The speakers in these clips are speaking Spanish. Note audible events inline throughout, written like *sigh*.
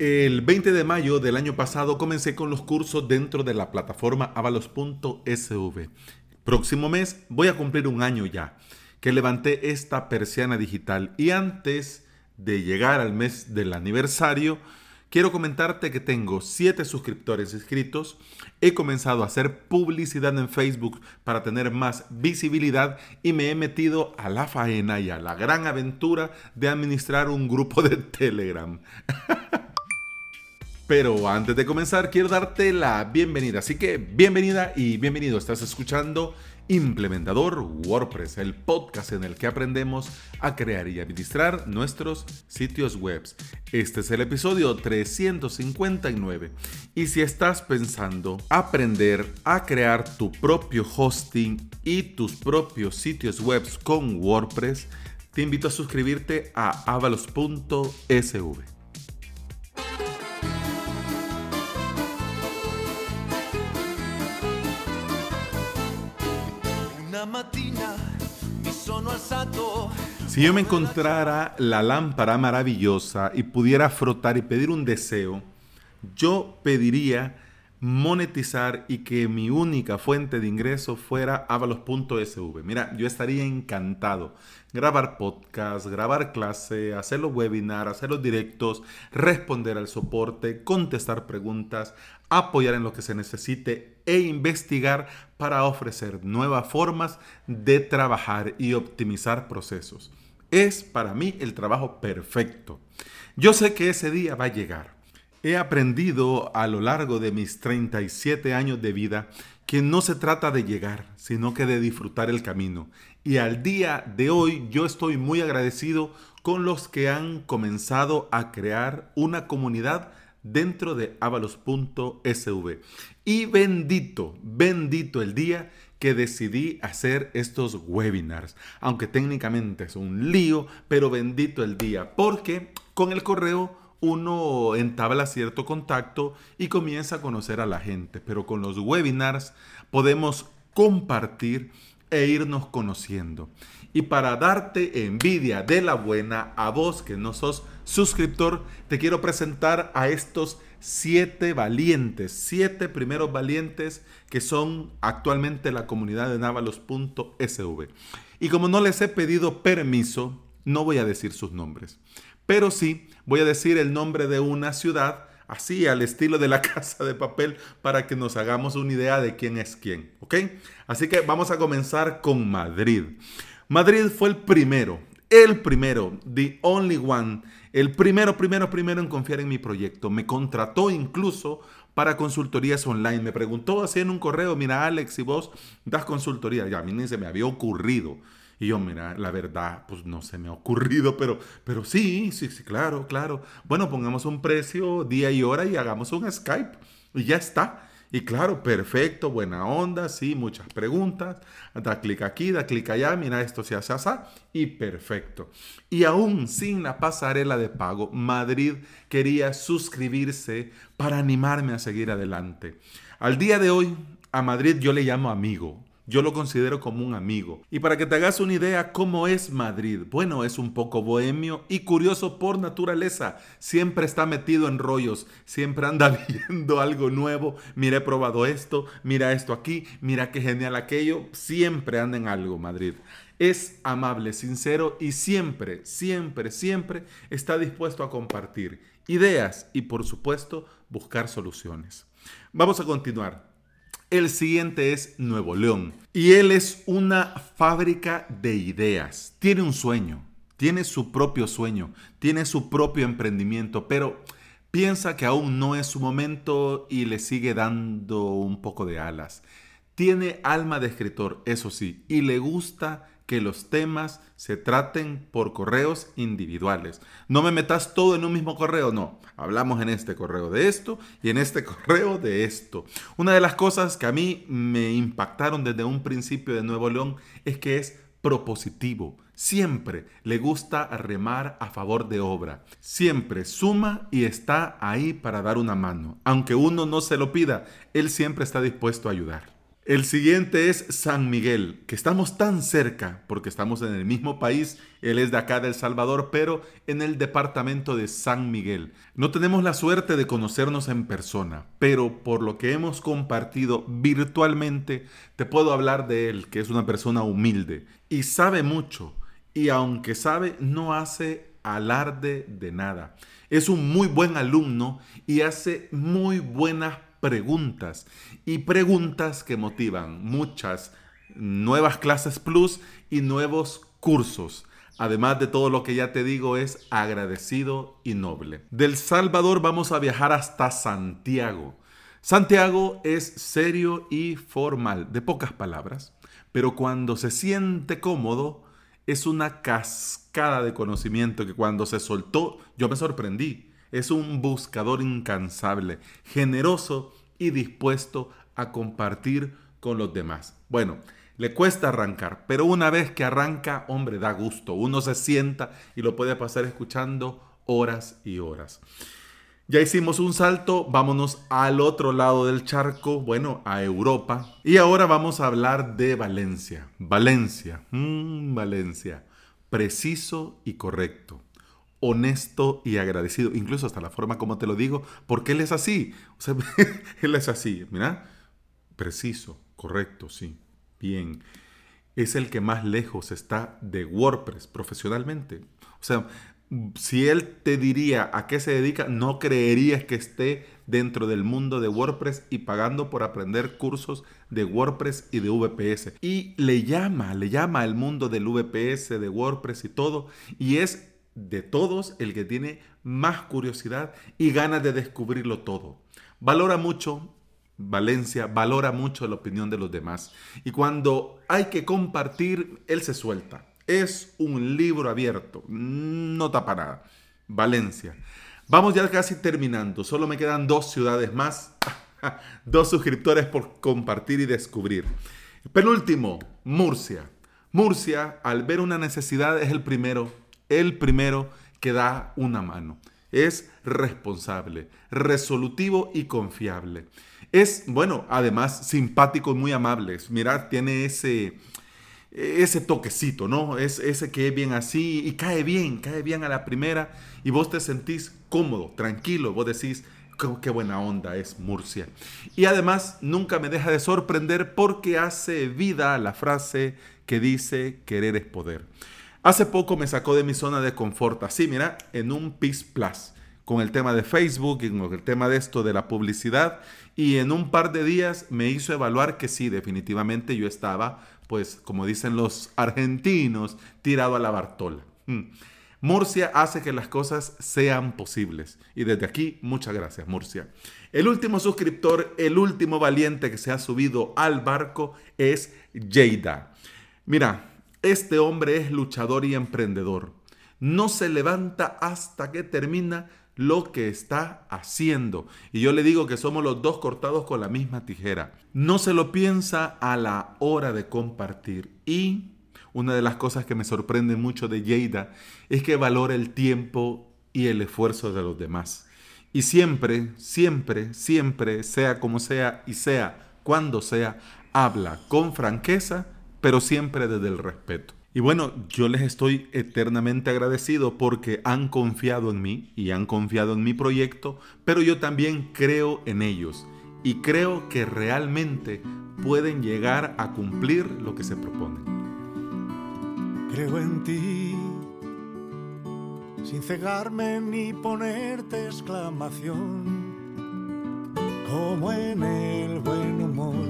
El 20 de mayo del año pasado comencé con los cursos dentro de la plataforma avalos.sv. Próximo mes voy a cumplir un año ya que levanté esta persiana digital y antes de llegar al mes del aniversario, quiero comentarte que tengo 7 suscriptores inscritos, he comenzado a hacer publicidad en Facebook para tener más visibilidad y me he metido a la faena y a la gran aventura de administrar un grupo de Telegram. *laughs* Pero antes de comenzar, quiero darte la bienvenida. Así que bienvenida y bienvenido. Estás escuchando Implementador WordPress, el podcast en el que aprendemos a crear y administrar nuestros sitios web. Este es el episodio 359. Y si estás pensando aprender a crear tu propio hosting y tus propios sitios web con WordPress, te invito a suscribirte a avalos.sv. Si yo me encontrara la lámpara maravillosa y pudiera frotar y pedir un deseo, yo pediría monetizar y que mi única fuente de ingreso fuera avalos.sv. Mira, yo estaría encantado. Grabar podcast, grabar clase, hacer los webinars, hacer los directos, responder al soporte, contestar preguntas, apoyar en lo que se necesite e investigar para ofrecer nuevas formas de trabajar y optimizar procesos. Es para mí el trabajo perfecto. Yo sé que ese día va a llegar. He aprendido a lo largo de mis 37 años de vida que no se trata de llegar, sino que de disfrutar el camino. Y al día de hoy yo estoy muy agradecido con los que han comenzado a crear una comunidad dentro de avalos.sv. Y bendito, bendito el día que decidí hacer estos webinars. Aunque técnicamente es un lío, pero bendito el día, porque con el correo uno entabla cierto contacto y comienza a conocer a la gente, pero con los webinars podemos compartir e irnos conociendo. Y para darte envidia de la buena a vos que no sos suscriptor, te quiero presentar a estos siete valientes, siete primeros valientes que son actualmente la comunidad de navalos.sv. Y como no les he pedido permiso, no voy a decir sus nombres, pero sí voy a decir el nombre de una ciudad, así al estilo de la *laughs* casa de papel, para que nos hagamos una idea de quién es quién, ¿ok? Así que vamos a comenzar con Madrid. Madrid fue el primero, el primero, the only one, el primero, primero, primero en confiar en mi proyecto. Me contrató incluso para consultorías online. Me preguntó así en un correo, mira Alex, si vos das consultoría, ya a mí ni se me había ocurrido. Y yo, mira, la verdad, pues no se me ha ocurrido, pero, pero sí, sí, sí, claro, claro. Bueno, pongamos un precio, día y hora y hagamos un Skype y ya está. Y claro, perfecto, buena onda, sí, muchas preguntas. Da clic aquí, da clic allá, mira esto se hace así y perfecto. Y aún sin la pasarela de pago, Madrid quería suscribirse para animarme a seguir adelante. Al día de hoy, a Madrid yo le llamo amigo. Yo lo considero como un amigo. Y para que te hagas una idea cómo es Madrid, bueno, es un poco bohemio y curioso por naturaleza. Siempre está metido en rollos, siempre anda *laughs* viendo algo nuevo. Mira, he probado esto, mira esto aquí, mira qué genial aquello. Siempre anda en algo Madrid. Es amable, sincero y siempre, siempre, siempre está dispuesto a compartir ideas y por supuesto buscar soluciones. Vamos a continuar. El siguiente es Nuevo León. Y él es una fábrica de ideas. Tiene un sueño, tiene su propio sueño, tiene su propio emprendimiento, pero piensa que aún no es su momento y le sigue dando un poco de alas. Tiene alma de escritor, eso sí, y le gusta que los temas se traten por correos individuales. No me metas todo en un mismo correo, no. Hablamos en este correo de esto y en este *laughs* correo de esto. Una de las cosas que a mí me impactaron desde un principio de Nuevo León es que es propositivo. Siempre le gusta remar a favor de obra. Siempre suma y está ahí para dar una mano. Aunque uno no se lo pida, él siempre está dispuesto a ayudar. El siguiente es San Miguel, que estamos tan cerca porque estamos en el mismo país. Él es de acá de El Salvador, pero en el departamento de San Miguel. No tenemos la suerte de conocernos en persona, pero por lo que hemos compartido virtualmente, te puedo hablar de él, que es una persona humilde y sabe mucho. Y aunque sabe, no hace alarde de nada. Es un muy buen alumno y hace muy buenas preguntas y preguntas que motivan muchas nuevas clases plus y nuevos cursos. Además de todo lo que ya te digo, es agradecido y noble. Del Salvador vamos a viajar hasta Santiago. Santiago es serio y formal, de pocas palabras, pero cuando se siente cómodo, es una cascada de conocimiento que cuando se soltó, yo me sorprendí. Es un buscador incansable, generoso y dispuesto a compartir con los demás. Bueno, le cuesta arrancar, pero una vez que arranca, hombre, da gusto. Uno se sienta y lo puede pasar escuchando horas y horas. Ya hicimos un salto, vámonos al otro lado del charco, bueno, a Europa. Y ahora vamos a hablar de Valencia. Valencia, mmm, Valencia. Preciso y correcto honesto y agradecido, incluso hasta la forma como te lo digo, porque él es así. *laughs* Él es así, mira, preciso, correcto, sí, bien. Es el que más lejos está de WordPress profesionalmente. O sea, si él te diría a qué se dedica, no creerías que esté dentro del mundo de WordPress y pagando por aprender cursos de WordPress y de VPS. Y le llama, le llama al mundo del VPS, de WordPress y todo. Y es de todos el que tiene más curiosidad y ganas de descubrirlo todo. Valora mucho Valencia, valora mucho la opinión de los demás. Y cuando hay que compartir, él se suelta. Es un libro abierto, no tapa nada. Valencia. Vamos ya casi terminando. Solo me quedan dos ciudades más. *laughs* dos suscriptores por compartir y descubrir. Penúltimo, Murcia. Murcia, al ver una necesidad, es el primero el primero que da una mano. Es responsable, resolutivo y confiable. Es, bueno, además simpático y muy amable. Mirad, tiene ese, ese toquecito, ¿no? Es ese que es bien así y cae bien, cae bien a la primera y vos te sentís cómodo, tranquilo. Vos decís, qué buena onda es Murcia. Y además nunca me deja de sorprender porque hace vida la frase que dice querer es poder. Hace poco me sacó de mi zona de confort, así, mira, en un PIS Plus, con el tema de Facebook y con el tema de esto de la publicidad. Y en un par de días me hizo evaluar que sí, definitivamente yo estaba, pues, como dicen los argentinos, tirado a la Bartola. Hmm. Murcia hace que las cosas sean posibles. Y desde aquí, muchas gracias, Murcia. El último suscriptor, el último valiente que se ha subido al barco es Jada. Mira, este hombre es luchador y emprendedor. No se levanta hasta que termina lo que está haciendo. Y yo le digo que somos los dos cortados con la misma tijera. No se lo piensa a la hora de compartir. Y una de las cosas que me sorprende mucho de Yeida es que valora el tiempo y el esfuerzo de los demás. Y siempre, siempre, siempre, sea como sea y sea cuando sea, habla con franqueza pero siempre desde el respeto. Y bueno, yo les estoy eternamente agradecido porque han confiado en mí y han confiado en mi proyecto, pero yo también creo en ellos y creo que realmente pueden llegar a cumplir lo que se proponen. Creo en ti, sin cegarme ni ponerte exclamación, como en el buen humor,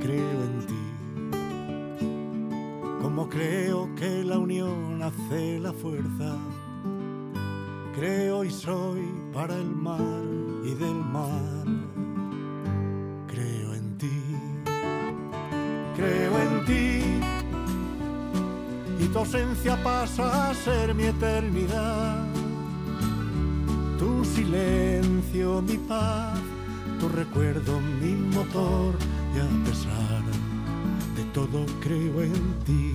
creo en ti como creo que la unión hace la fuerza. Creo y soy para el mar y del mar. Creo en ti, creo en ti. Y tu ausencia pasa a ser mi eternidad. Tu silencio, mi paz, tu recuerdo, mi motor y a pesar todo creo en ti,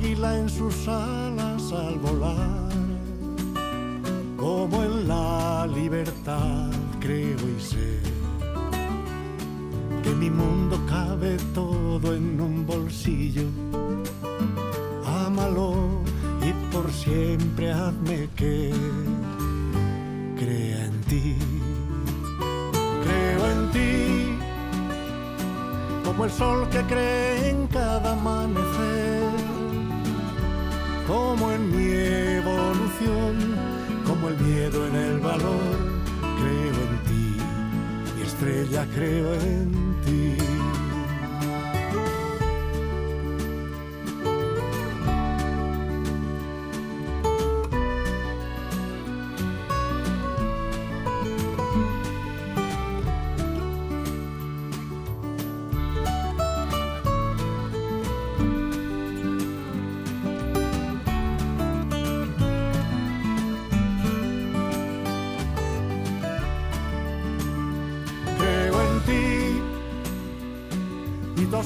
Águila en sus alas al volar, como en la libertad creo y sé que mi mundo cabe todo en un bolsillo. Ámalo y por siempre hazme que crea en ti. Creo en ti, como el sol que cree en cada amanecer, como en mi evolución, como el miedo en el valor. Creo en ti, mi estrella creo en ti.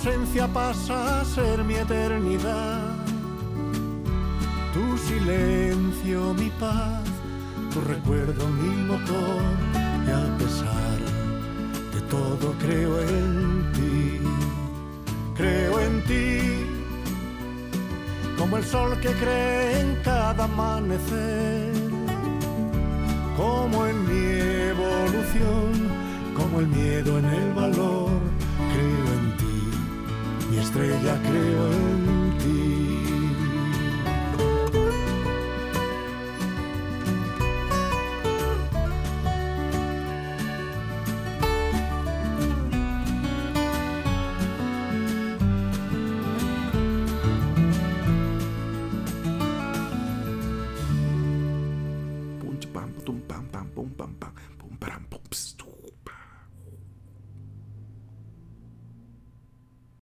Ausencia pasa a ser mi eternidad. Tu silencio, mi paz, tu recuerdo, mi motor y a pesar de todo creo en ti. Creo en ti como el sol que cree en cada amanecer como en mi evolución, como el miedo en el valor, estrella creo en ti.